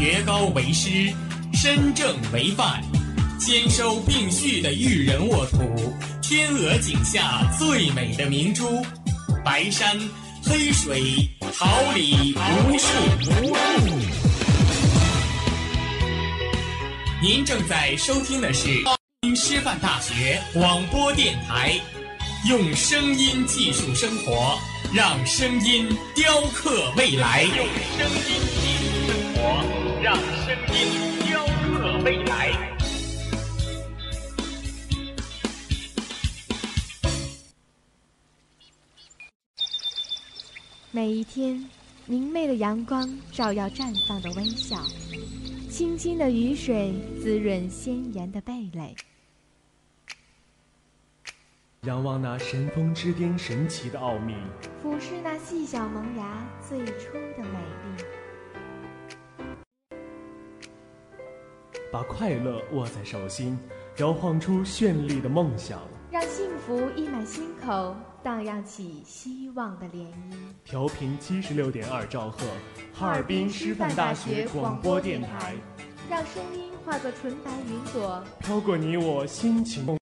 学高为师，身正为范，兼收并蓄的育人沃土，天鹅颈下最美的明珠，白山黑水，桃李无数无数。您正在收听的是师范大学广播电台，用声音技术生活，让声音雕刻未来。用声音技术生活，让声音雕刻未来。每一天，明媚的阳光照耀绽放的微笑，清清的雨水滋润鲜艳的蓓蕾。仰望那神峰之巅神奇的奥秘，俯视那细小萌芽最初的美丽。把快乐握在手心，摇晃出绚丽的梦想，让幸福溢满心口，荡漾起希望的涟漪。调频七十六点二兆赫，哈尔滨师范大学广播电台，让声音化作纯白云朵，飘过你我心情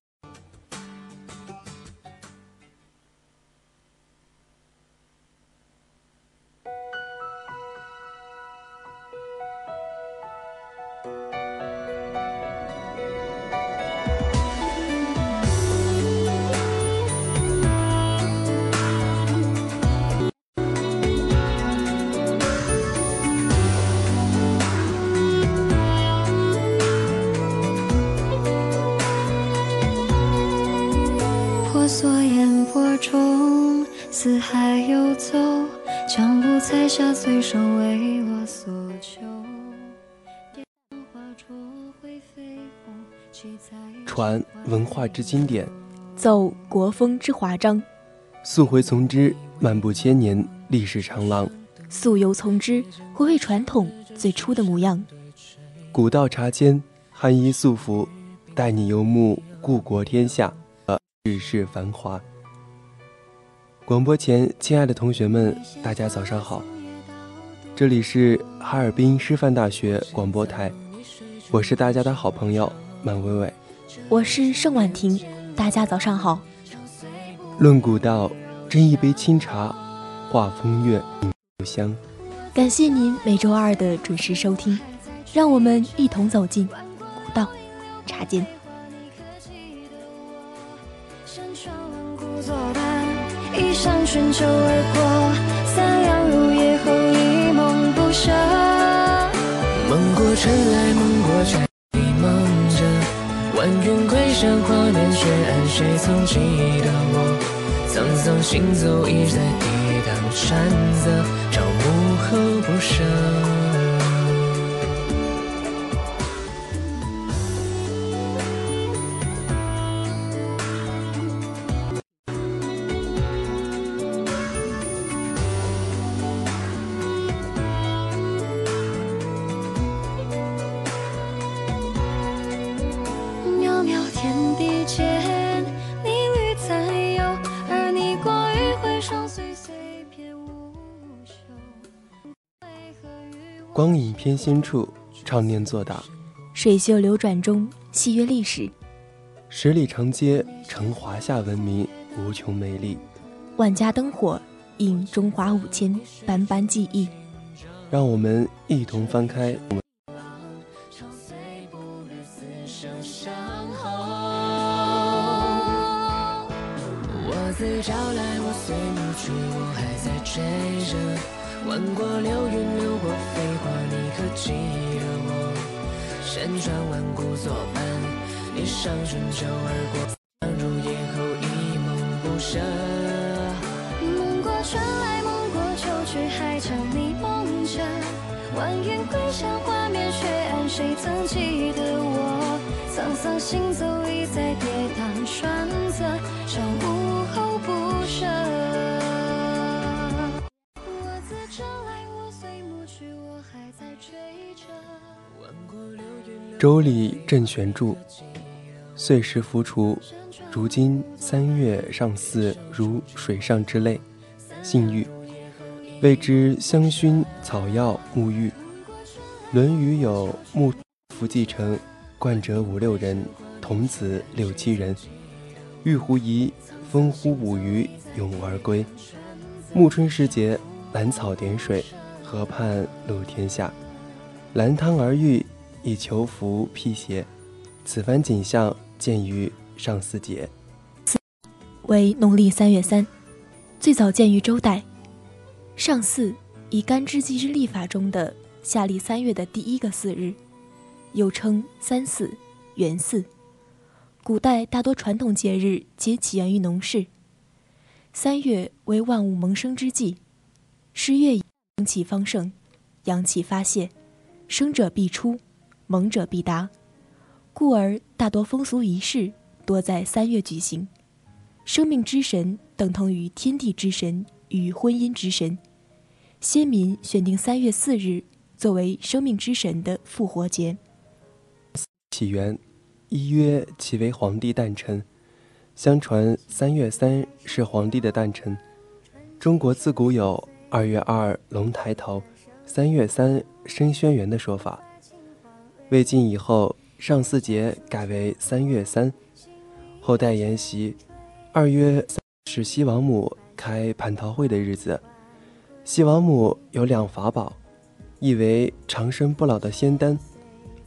随手为我所求。传文化之经典，奏国风之华章，溯回从之，漫步千年历史长廊；溯游从之，回味传统最初的模样。古道茶间，寒衣素服，带你游目故国天下。世事繁华。广播前，亲爱的同学们，大家早上好，这里是哈尔滨师范大学广播台，我是大家的好朋友满伟伟，我是盛婉婷，大家早上好。论古道，斟一杯清茶，话风月，饮酒香。感谢您每周二的准时收听，让我们一同走进古道茶间。一向春秋而过，三两入夜后。梦过春来梦过却已梦着，万云归山花眠雪岸，谁曾记得我？沧桑行走一再抵挡山泽，朝暮后不舍。光影偏心处，常念作答；水袖流转中，戏约历史。十里长街，承华夏文明无穷美丽。万家灯火，映中华五千斑斑记忆。让我们一同翻开。我自朝来，我随暮去，我还在追着。挽过流云，流过飞花，你可记得我？山川万古作伴，一上春秋而过，入夜后一梦不舍。梦过春来，梦过秋去，还将你梦着。晚云归乡，画面雪暗，谁曾记得我？沧桑行走，已在周礼正玄注：岁时浮除，如今三月上巳，如水上之泪，性欲，谓之香薰草药沐浴。论语》有木夫继承，冠者五六人，童子六七人。玉狐疑，风呼舞鱼，咏而归。暮春时节，兰草点水，河畔露天下。兰汤而浴，以求福辟邪。此番景象见于上巳节，为农历三月三，最早见于周代。上巳，以干支纪日历法中的夏历三月的第一个巳日，又称三巳、元巳。古代大多传统节日皆起源于农事。三月为万物萌生之际，十月阳气方盛，阳气发泄，生者必出，萌者必达，故而大多风俗仪式多在三月举行。生命之神等同于天地之神与婚姻之神，先民选定三月四日作为生命之神的复活节。起源，一曰其为皇帝诞辰。相传三月三是皇帝的诞辰。中国自古有“二月二龙抬头，三月三升轩辕”的说法。魏晋以后，上巳节改为三月三。后代沿袭，二月是西王母开蟠桃会的日子。西王母有两法宝，一为长生不老的仙丹，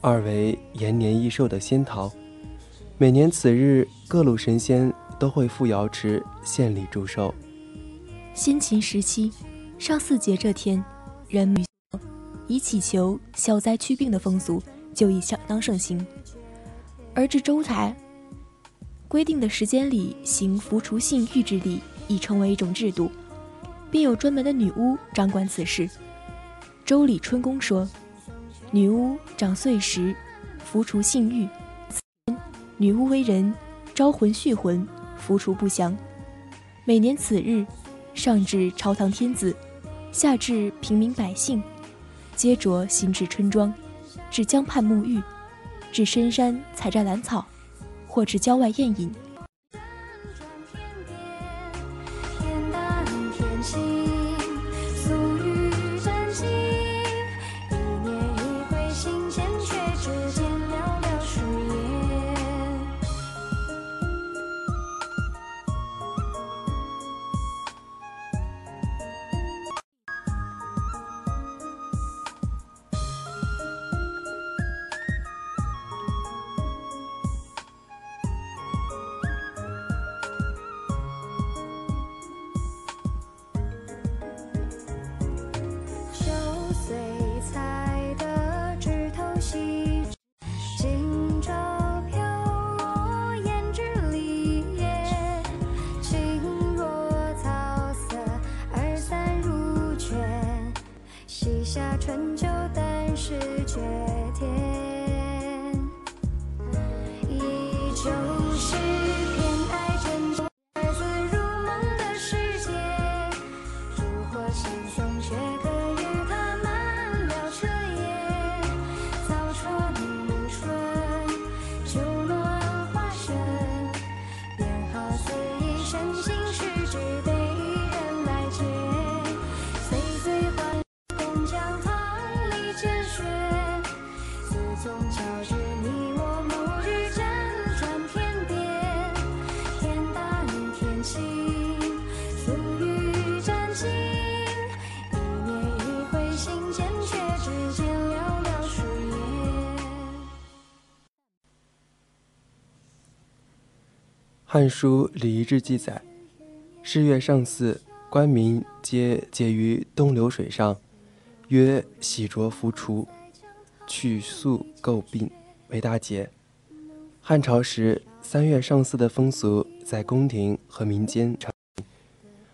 二为延年益寿的仙桃。每年此日，各路神仙都会赴瑶池献礼祝寿。先秦时期，上巳节这天，人们以祈求消灾祛病的风俗就已相当盛行。而至周台，规定的时间里行扶除性欲之礼已成为一种制度，并有专门的女巫掌管此事。《周礼春宫》说：“女巫掌岁时，扶除性欲。”女巫为人，招魂续魂，扶除不祥。每年此日，上至朝堂天子，下至平民百姓，皆着新至春装，至江畔沐浴，至深山采摘兰草，或至郊外宴饮。《汉书·礼仪志》记载：是月上巳，官民皆结于东流水上，曰洗濯服除，去宿垢病，为大节。汉朝时，三月上巳的风俗在宫廷和民间常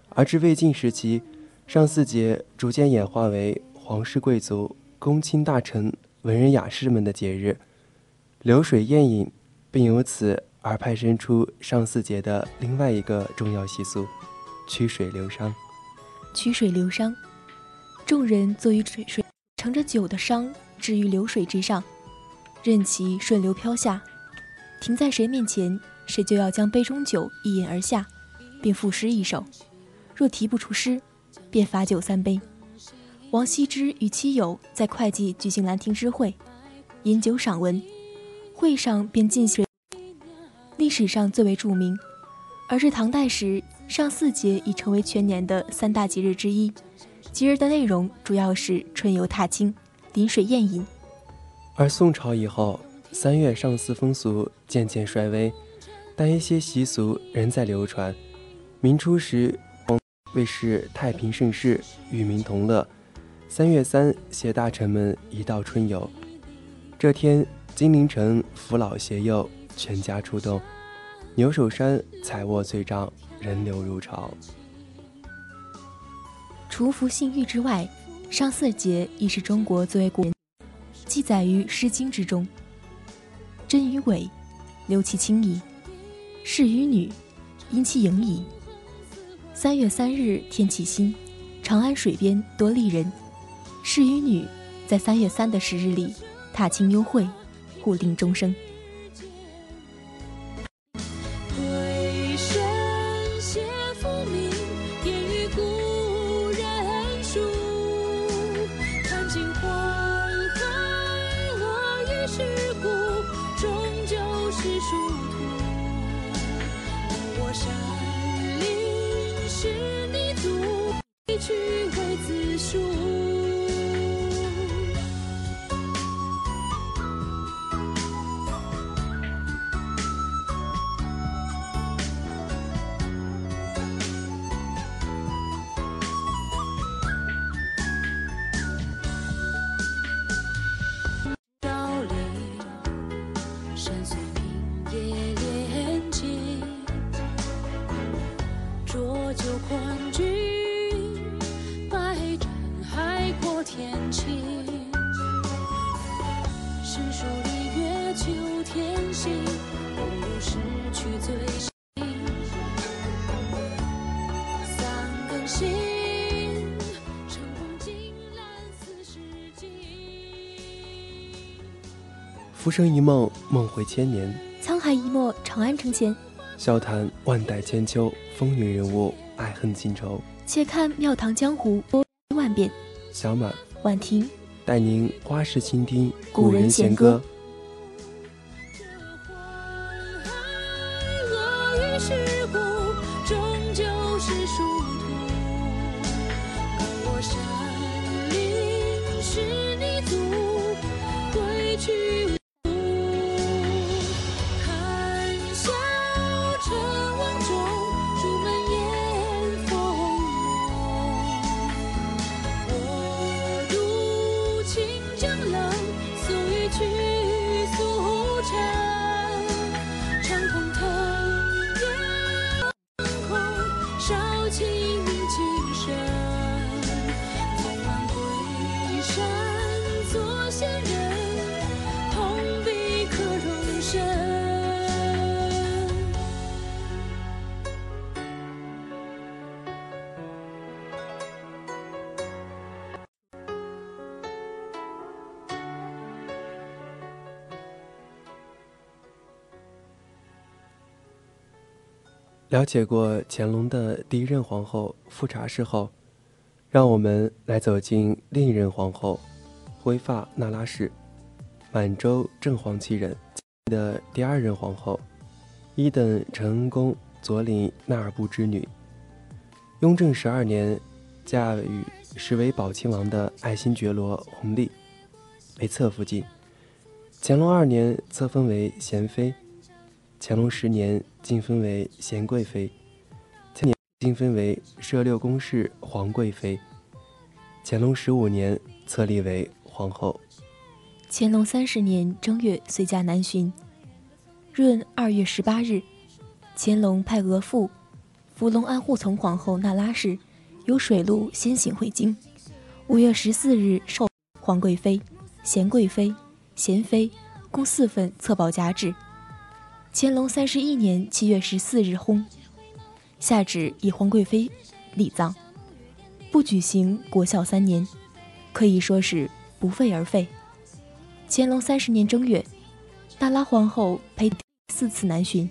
而至魏晋时期，上巳节逐渐演化为皇室贵族、公卿大臣、文人雅士们的节日，流水宴饮，并由此。而派生出上巳节的另外一个重要习俗——曲水流觞。曲水流觞，众人坐于水水盛着酒的觞置于流水之上，任其顺流飘下，停在谁面前，谁就要将杯中酒一饮而下，并赋诗一首。若题不出诗，便罚酒三杯。王羲之与妻友在会稽举行兰亭之会，饮酒赏文，会上便进行历史上最为著名。而至唐代时，上巳节已成为全年的三大节日之一。节日的内容主要是春游踏青、临水宴饮。而宋朝以后，三月上巳风俗渐渐衰微，但一些习俗仍在流传。明初时，为是太平盛世，与民同乐，三月三携大臣们一道春游。这天，金陵城扶老携幼，全家出动。牛首山彩卧翠帐，人流如潮。除服性欲之外，上巳节亦是中国最为古，记载于《诗经》之中。真与伪，留其清矣；士与女，因其盈矣。三月三日天气新，长安水边多丽人。士与女在三月三的时日里踏青幽会，互定终生。浮生一梦，梦回千年；沧海一墨，长安城前。笑谈万代千秋，风云人物，爱恨情仇。且看庙堂江湖，万变。小满，婉婷，带您花式倾听古人弦歌。了解过乾隆的第一任皇后富察氏后，让我们来走进另一任皇后辉发那拉氏，满洲正黄旗人的第二任皇后，一等承恩宫左领纳尔部之女。雍正十二年，嫁与时为宝亲王的爱新觉罗弘历为侧福晋。乾隆二年册封为贤妃。乾隆十年晋封为贤贵妃，次年晋封为摄六宫侍皇贵妃。乾隆十五年册立为皇后。乾隆三十年正月随驾南巡，闰二月十八日，乾隆派额驸福隆安护从皇后那拉氏由水路先行回京。五月十四日授皇贵妃、贤贵妃、贤妃共四份册宝夹旨。乾隆三十一年七月十四日薨，下旨以皇贵妃礼葬，不举行国孝三年，可以说是不废而废。乾隆三十年正月，那拉皇后陪四次南巡，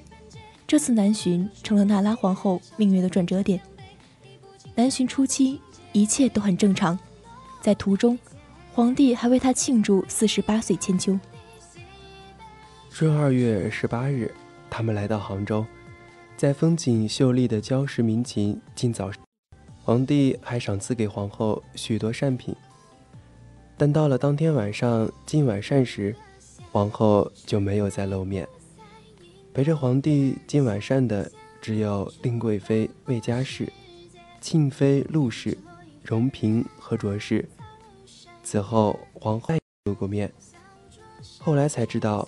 这次南巡成了那拉皇后命运的转折点。南巡初期，一切都很正常，在途中，皇帝还为她庆祝四十八岁千秋。闰二月十八日，他们来到杭州，在风景秀丽的礁石民情尽早。皇帝还赏赐给皇后许多善品，但到了当天晚上进晚膳时，皇后就没有再露面。陪着皇帝进晚膳的只有令贵妃魏佳氏、庆妃陆氏、荣嫔和卓氏。此后，皇后露过面。后来才知道，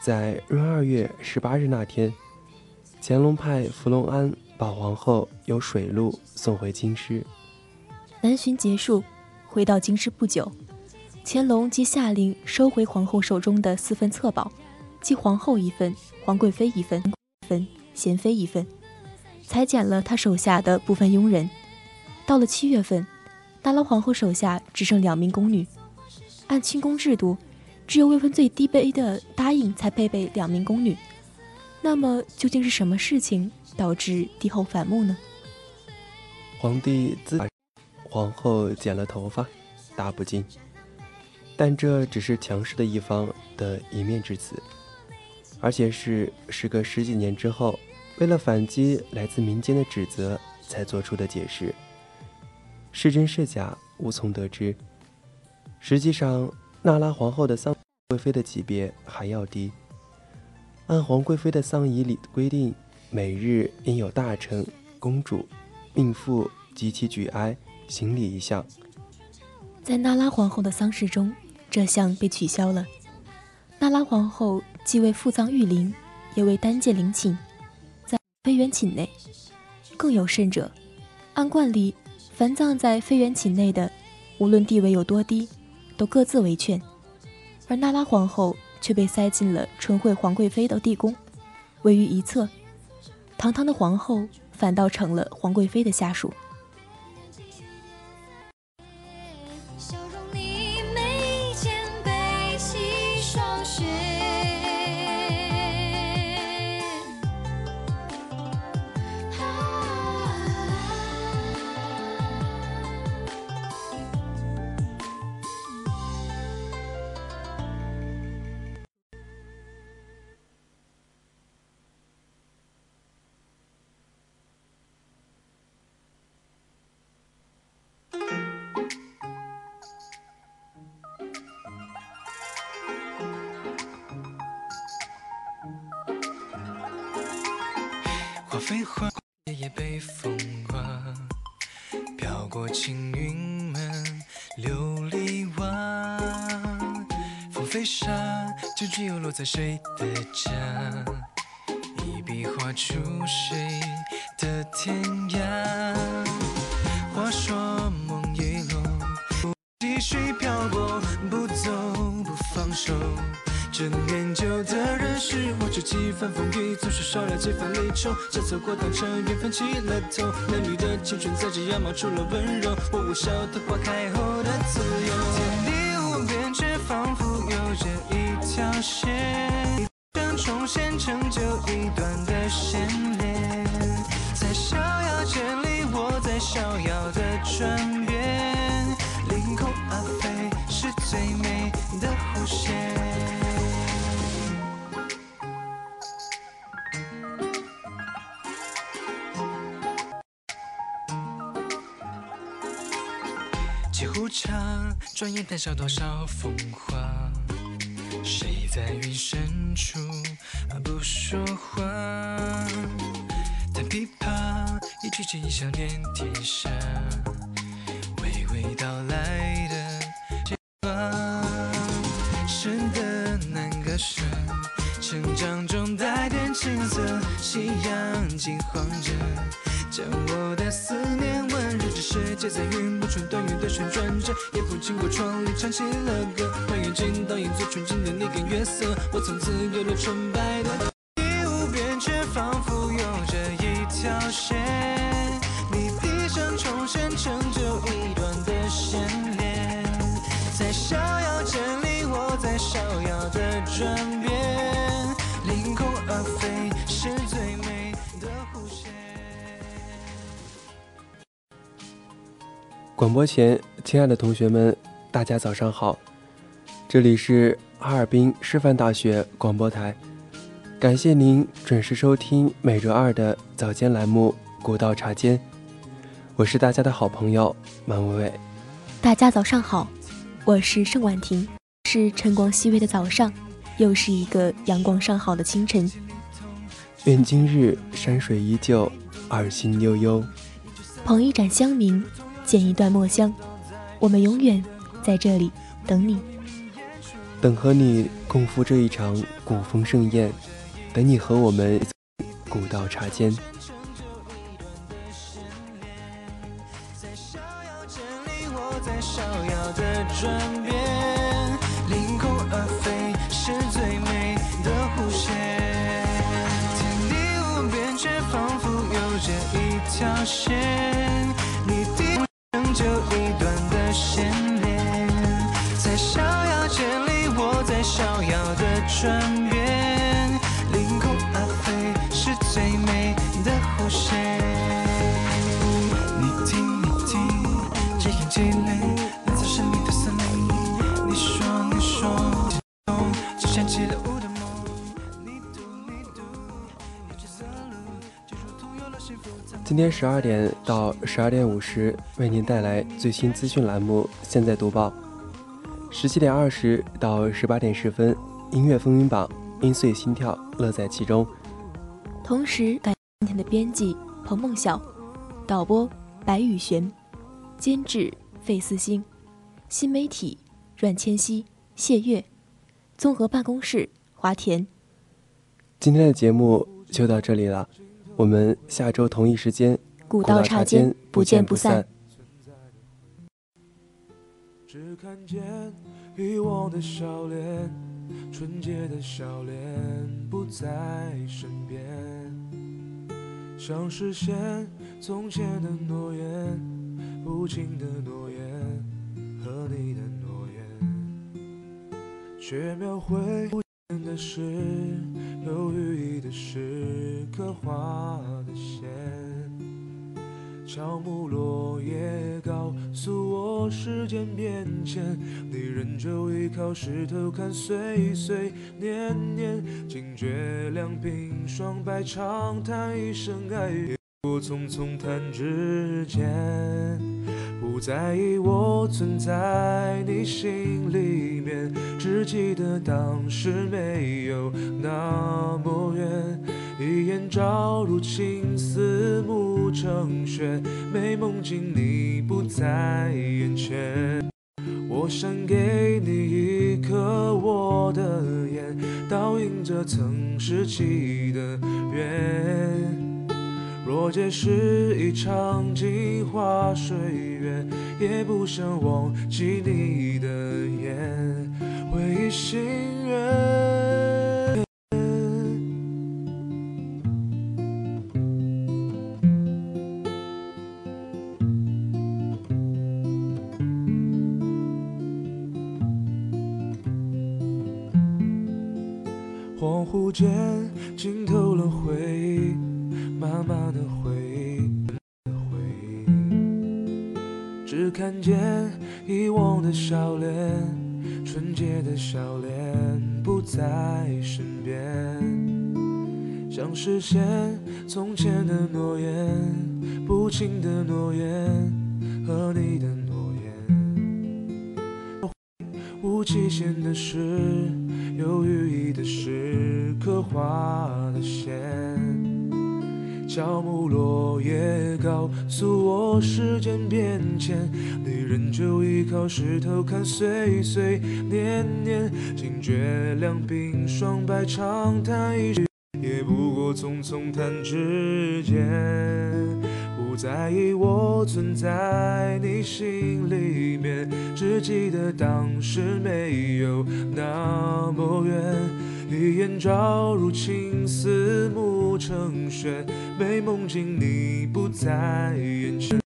在闰二月十八日那天，乾隆派福隆安把皇后由水路送回京师。南巡结束，回到京师不久，乾隆即下令收回皇后手中的四份册宝，即皇后一份、皇贵妃一份、分贤妃一份，裁减了他手下的部分佣人。到了七月份。纳拉皇后手下只剩两名宫女，按清宫制度，只有位分最低卑的答应才配备两名宫女。那么究竟是什么事情导致帝后反目呢？皇帝自皇后剪了头发，大不敬。但这只是强势的一方的一面之词，而且是时隔十几年之后，为了反击来自民间的指责才做出的解释。是真是假，无从得知。实际上，娜拉皇后的丧贵妃的级别还要低。按皇贵妃的丧仪里规定，每日应有大臣、公主、命妇及其举哀行礼一项。在娜拉皇后的丧事中，这项被取消了。娜拉皇后既为父葬御陵，也为单建陵寝，在妃园寝内。更有甚者，按惯例。凡葬在妃园寝内的，无论地位有多低，都各自为劝；而娜拉皇后却被塞进了纯惠皇贵妃的地宫，位于一侧。堂堂的皇后，反倒成了皇贵妃的下属。夜夜被风刮，飘过青云门琉璃瓦。风飞沙，就只有落在谁的家？一笔画出谁的天涯？话说梦已落，继续飘过，不走不放手。真念旧的人是我，这几番风雨总是少了几分离愁。将错过当成缘分起了头，男女的青春在这样冒出了温柔。我无晓得花开后的自由。天地无边，却仿佛有着一条线，一重现成就一段的牵连。在逍遥千里，我在逍遥的转变，凌空而飞是最美的弧线。转眼谈笑多少风华，谁在云深处不说话？弹琵琶，一曲情意想念天下，娓娓道来在云不穿断云的旋转着。夜风经过窗里唱起了歌，换眼睛倒映最纯净的那个月色，我从此有了纯白的。广播前。亲爱的同学们，大家早上好！这里是哈尔滨师范大学广播台，感谢您准时收听每周二的早间栏目《古道茶间》，我是大家的好朋友马伟伟。大家早上好，我是盛婉婷。是晨光熹微的早上，又是一个阳光尚好的清晨。愿今日山水依旧，二心悠悠。捧一盏香茗，剪一段墨香，我们永远在这里等你，等和你共赴这一场古风盛宴，等你和我们古道茶间。这一段天十二点到十二点五十，为您带来最新资讯栏目《现在读报》。十七点二十到十八点十分，音乐风云榜，音碎心跳，乐在其中。同时，感今天的编辑彭梦晓，导播白宇璇，监制费思星，新媒体阮千玺、谢月，综合办公室华田。今天的节目就到这里了。我们下周同一时间，古道茶间不见不散。只看见遗忘的笑脸，纯洁的笑脸不在身边，想实现从前的诺言，不尽的诺言和你的诺言，却描绘。的是有寓意的是刻画的线，乔木落叶告诉我时间变迁，你仍旧依靠石头看岁岁年年，惊觉两鬓霜白长叹一声爱，过匆匆弹指间。不在意我存在你心里面，只记得当时没有那么远。一眼照入青丝暮成雪，美梦境你不在眼前。我想给你一颗我的眼，倒映着曾拾起的缘。若皆是一场镜花水月，也不想忘记你的眼，回忆心愿。笑脸，纯洁的笑脸不在身边，想实现从前的诺言，不轻的诺言和你的诺言，无期限的事，有寓意的事，刻画的线。乔木落叶告诉我时间变迁，你仍旧依靠石头看岁岁年年，惊觉两鬓霜白长叹一句，也不过匆匆弹指间。不在意我存在你心里面，只记得当时没有那么远。一眼照入青丝暮成雪，美梦境你不在眼前。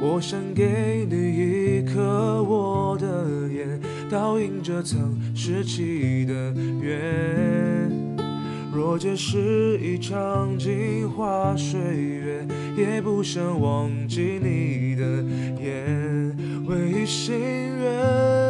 我想给你一颗我的眼，倒映着曾拾起的缘。若这是一场镜花水月，也不想忘记你的眼。唯一心愿。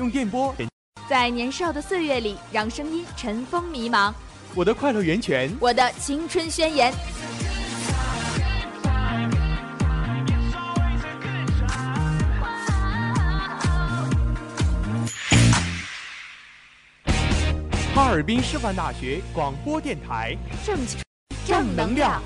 用电波。在年少的岁月里，让声音尘封迷茫。我的快乐源泉，我的青春宣言。哈尔滨师范大学广播电台，正正能量。